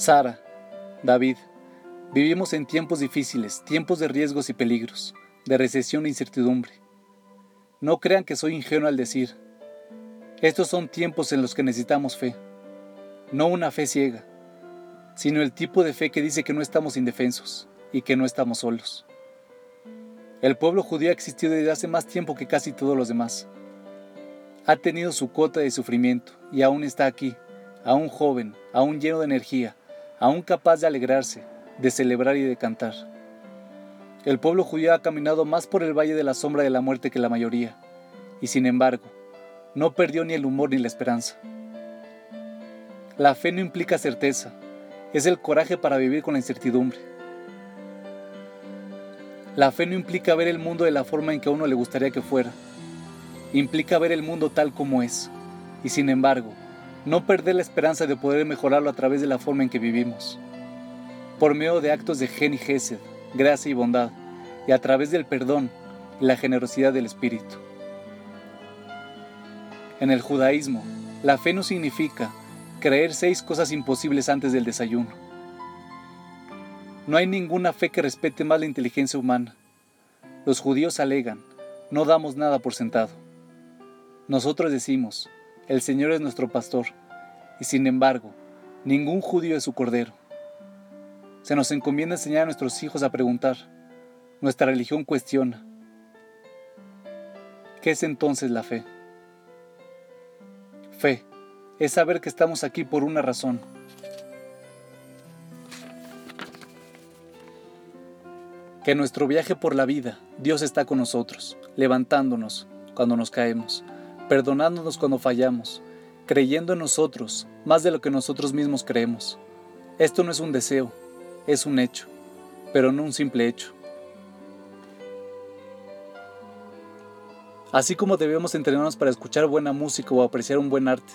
Sara, David, vivimos en tiempos difíciles, tiempos de riesgos y peligros, de recesión e incertidumbre. No crean que soy ingenuo al decir, estos son tiempos en los que necesitamos fe, no una fe ciega, sino el tipo de fe que dice que no estamos indefensos y que no estamos solos. El pueblo judío ha existido desde hace más tiempo que casi todos los demás. Ha tenido su cuota de sufrimiento y aún está aquí, aún joven, aún lleno de energía, aún capaz de alegrarse, de celebrar y de cantar. El pueblo judío ha caminado más por el valle de la sombra de la muerte que la mayoría, y sin embargo, no perdió ni el humor ni la esperanza. La fe no implica certeza, es el coraje para vivir con la incertidumbre. La fe no implica ver el mundo de la forma en que a uno le gustaría que fuera, implica ver el mundo tal como es, y sin embargo, no perder la esperanza de poder mejorarlo a través de la forma en que vivimos. Por medio de actos de gen y gesed, gracia y bondad, y a través del perdón y la generosidad del Espíritu. En el judaísmo, la fe no significa creer seis cosas imposibles antes del desayuno. No hay ninguna fe que respete más la inteligencia humana. Los judíos alegan, no damos nada por sentado. Nosotros decimos, el Señor es nuestro pastor, y sin embargo, ningún judío es su cordero. Se nos encomienda enseñar a nuestros hijos a preguntar. Nuestra religión cuestiona. ¿Qué es entonces la fe? Fe es saber que estamos aquí por una razón. Que en nuestro viaje por la vida Dios está con nosotros, levantándonos cuando nos caemos, perdonándonos cuando fallamos, creyendo en nosotros más de lo que nosotros mismos creemos. Esto no es un deseo, es un hecho, pero no un simple hecho. Así como debemos entrenarnos para escuchar buena música o apreciar un buen arte,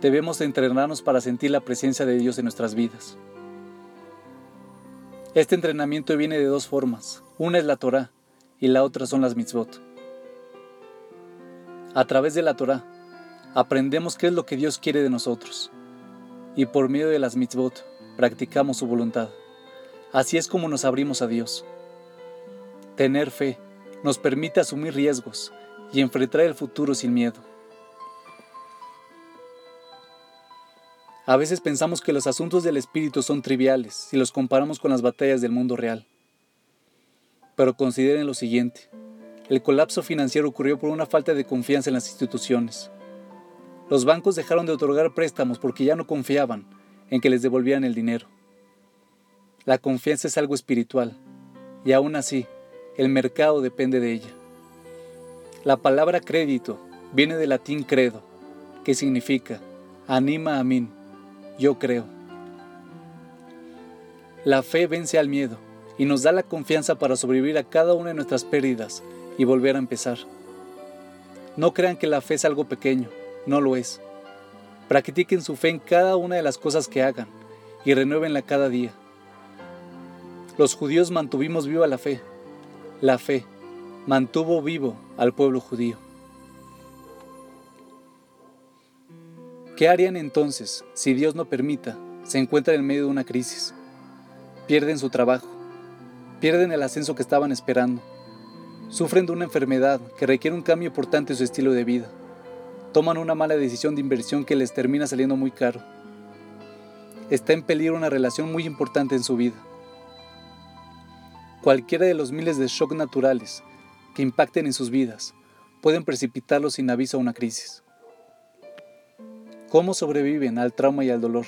debemos entrenarnos para sentir la presencia de Dios en nuestras vidas. Este entrenamiento viene de dos formas. Una es la Torah y la otra son las mitzvot. A través de la Torah aprendemos qué es lo que Dios quiere de nosotros y por medio de las mitzvot practicamos su voluntad. Así es como nos abrimos a Dios. Tener fe nos permite asumir riesgos y enfrentar el futuro sin miedo. A veces pensamos que los asuntos del espíritu son triviales si los comparamos con las batallas del mundo real. Pero consideren lo siguiente. El colapso financiero ocurrió por una falta de confianza en las instituciones. Los bancos dejaron de otorgar préstamos porque ya no confiaban en que les devolvieran el dinero. La confianza es algo espiritual y aún así el mercado depende de ella. La palabra crédito viene del latín credo, que significa anima a mí, yo creo. La fe vence al miedo y nos da la confianza para sobrevivir a cada una de nuestras pérdidas y volver a empezar. No crean que la fe es algo pequeño, no lo es. Practiquen su fe en cada una de las cosas que hagan y renuévenla cada día. Los judíos mantuvimos viva la fe. La fe mantuvo vivo al pueblo judío. ¿Qué harían entonces si Dios no permita se encuentran en medio de una crisis? Pierden su trabajo, pierden el ascenso que estaban esperando, sufren de una enfermedad que requiere un cambio importante en su estilo de vida toman una mala decisión de inversión que les termina saliendo muy caro. Está en peligro una relación muy importante en su vida. Cualquiera de los miles de shocks naturales que impacten en sus vidas pueden precipitarlos sin aviso a una crisis. ¿Cómo sobreviven al trauma y al dolor?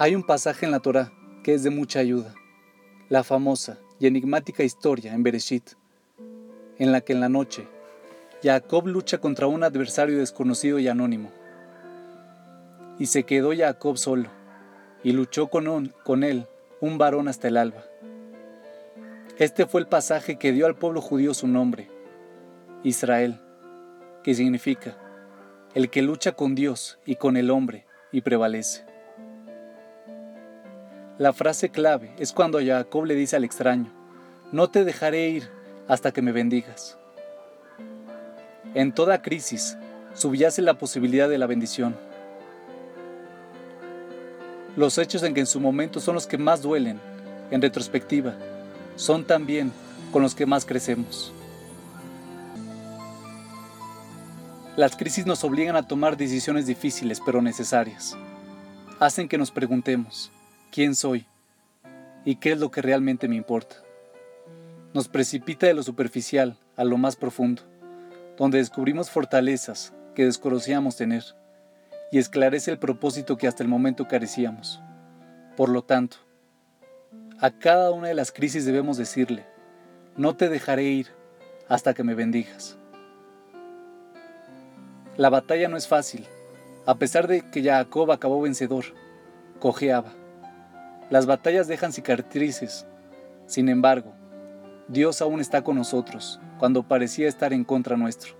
Hay un pasaje en la Torá que es de mucha ayuda, la famosa y enigmática historia en Bereshit, en la que en la noche Jacob lucha contra un adversario desconocido y anónimo. Y se quedó Jacob solo, y luchó con, con él un varón hasta el alba. Este fue el pasaje que dio al pueblo judío su nombre, Israel, que significa el que lucha con Dios y con el hombre y prevalece. La frase clave es cuando Jacob le dice al extraño, no te dejaré ir hasta que me bendigas. En toda crisis subyace la posibilidad de la bendición. Los hechos en que en su momento son los que más duelen, en retrospectiva, son también con los que más crecemos. Las crisis nos obligan a tomar decisiones difíciles pero necesarias. Hacen que nos preguntemos, ¿quién soy? ¿Y qué es lo que realmente me importa? Nos precipita de lo superficial a lo más profundo, donde descubrimos fortalezas que desconocíamos tener y esclarece el propósito que hasta el momento carecíamos. Por lo tanto, a cada una de las crisis debemos decirle, no te dejaré ir hasta que me bendigas. La batalla no es fácil, a pesar de que Jacob acabó vencedor, cojeaba. Las batallas dejan cicatrices, sin embargo, Dios aún está con nosotros cuando parecía estar en contra nuestro.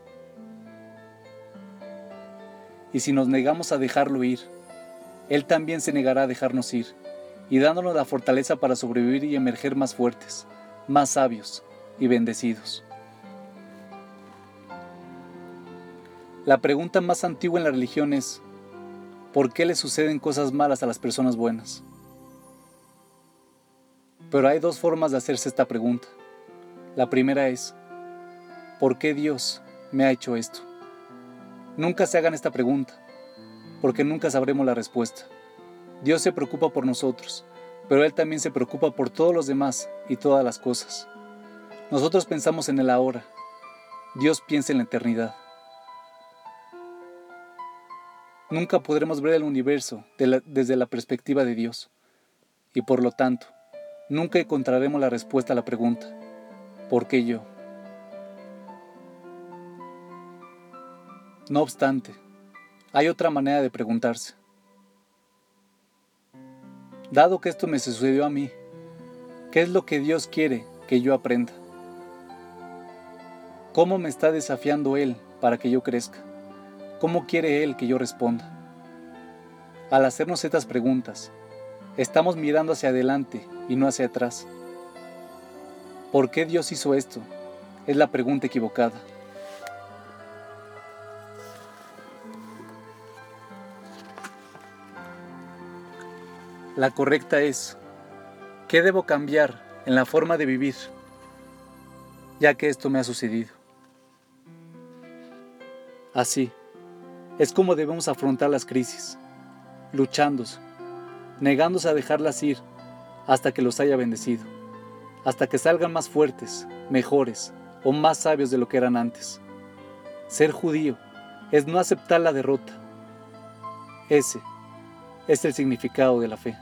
Y si nos negamos a dejarlo ir, Él también se negará a dejarnos ir, y dándonos la fortaleza para sobrevivir y emerger más fuertes, más sabios y bendecidos. La pregunta más antigua en la religión es, ¿por qué le suceden cosas malas a las personas buenas? Pero hay dos formas de hacerse esta pregunta. La primera es, ¿por qué Dios me ha hecho esto? Nunca se hagan esta pregunta, porque nunca sabremos la respuesta. Dios se preocupa por nosotros, pero Él también se preocupa por todos los demás y todas las cosas. Nosotros pensamos en el ahora, Dios piensa en la eternidad. Nunca podremos ver el universo desde la perspectiva de Dios, y por lo tanto, nunca encontraremos la respuesta a la pregunta, ¿por qué yo? No obstante, hay otra manera de preguntarse. Dado que esto me sucedió a mí, ¿qué es lo que Dios quiere que yo aprenda? ¿Cómo me está desafiando Él para que yo crezca? ¿Cómo quiere Él que yo responda? Al hacernos estas preguntas, estamos mirando hacia adelante y no hacia atrás. ¿Por qué Dios hizo esto? Es la pregunta equivocada. La correcta es, ¿qué debo cambiar en la forma de vivir? Ya que esto me ha sucedido. Así, es como debemos afrontar las crisis, luchándose, negándose a dejarlas ir hasta que los haya bendecido, hasta que salgan más fuertes, mejores o más sabios de lo que eran antes. Ser judío es no aceptar la derrota. Ese es el significado de la fe.